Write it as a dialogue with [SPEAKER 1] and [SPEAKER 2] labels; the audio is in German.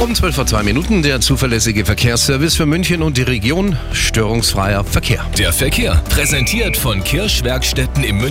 [SPEAKER 1] Um 12 vor 2 Minuten der zuverlässige Verkehrsservice für München und die Region. Störungsfreier Verkehr.
[SPEAKER 2] Der Verkehr präsentiert von Kirschwerkstätten in München.